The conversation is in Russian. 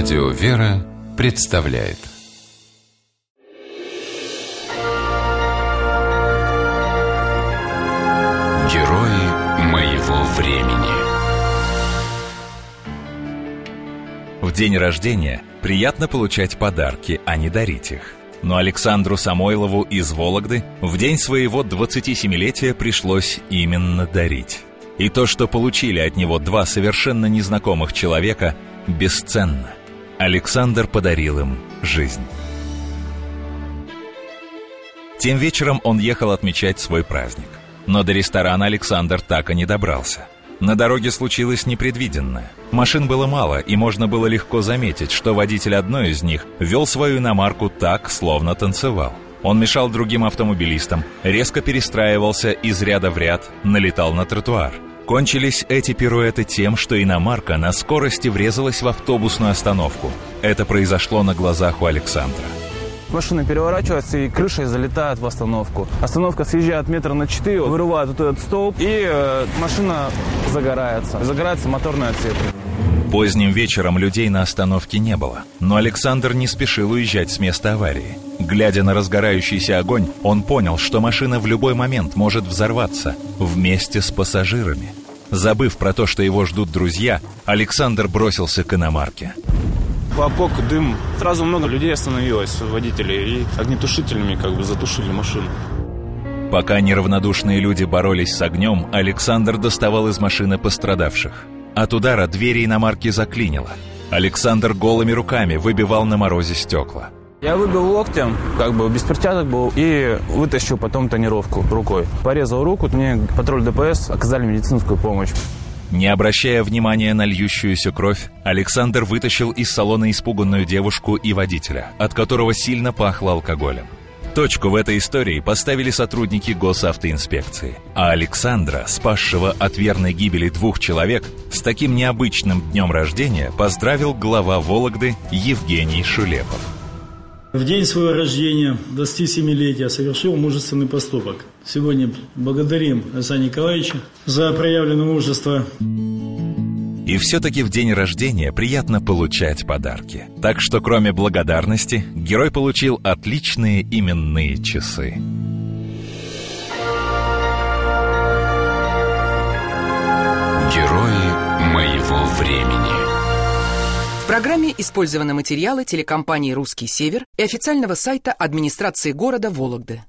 Радио «Вера» представляет Герои моего времени В день рождения приятно получать подарки, а не дарить их. Но Александру Самойлову из Вологды в день своего 27-летия пришлось именно дарить. И то, что получили от него два совершенно незнакомых человека, бесценно. Александр подарил им жизнь. Тем вечером он ехал отмечать свой праздник. Но до ресторана Александр так и не добрался. На дороге случилось непредвиденное. Машин было мало, и можно было легко заметить, что водитель одной из них вел свою иномарку так, словно танцевал. Он мешал другим автомобилистам, резко перестраивался из ряда в ряд, налетал на тротуар – Кончились эти пируэты тем, что иномарка на скорости врезалась в автобусную остановку. Это произошло на глазах у Александра. Машина переворачивается и крышей залетает в остановку. Остановка съезжает метра на 4, вырывает вот этот столб, и э, машина загорается. Загорается моторная цепь. Поздним вечером людей на остановке не было, но Александр не спешил уезжать с места аварии. Глядя на разгорающийся огонь, он понял, что машина в любой момент может взорваться вместе с пассажирами. Забыв про то, что его ждут друзья, Александр бросился к иномарке. Хлопок, дым. Сразу много людей остановилось, водителей, и огнетушителями как бы затушили машину. Пока неравнодушные люди боролись с огнем, Александр доставал из машины пострадавших. От удара двери иномарки заклинило. Александр голыми руками выбивал на морозе стекла. Я выбил локтем, как бы без перчаток был, и вытащил потом тонировку рукой. Порезал руку, мне патруль ДПС оказали медицинскую помощь. Не обращая внимания на льющуюся кровь, Александр вытащил из салона испуганную девушку и водителя, от которого сильно пахло алкоголем. Точку в этой истории поставили сотрудники госавтоинспекции. А Александра, спасшего от верной гибели двух человек, с таким необычным днем рождения поздравил глава Вологды Евгений Шулепов. В день своего рождения, 27-летия, совершил мужественный поступок. Сегодня благодарим Александра Николаевича за проявленное мужество. И все-таки в день рождения приятно получать подарки. Так что кроме благодарности, герой получил отличные именные часы. Герои моего времени В программе использованы материалы телекомпании «Русский север» и официального сайта администрации города Вологды.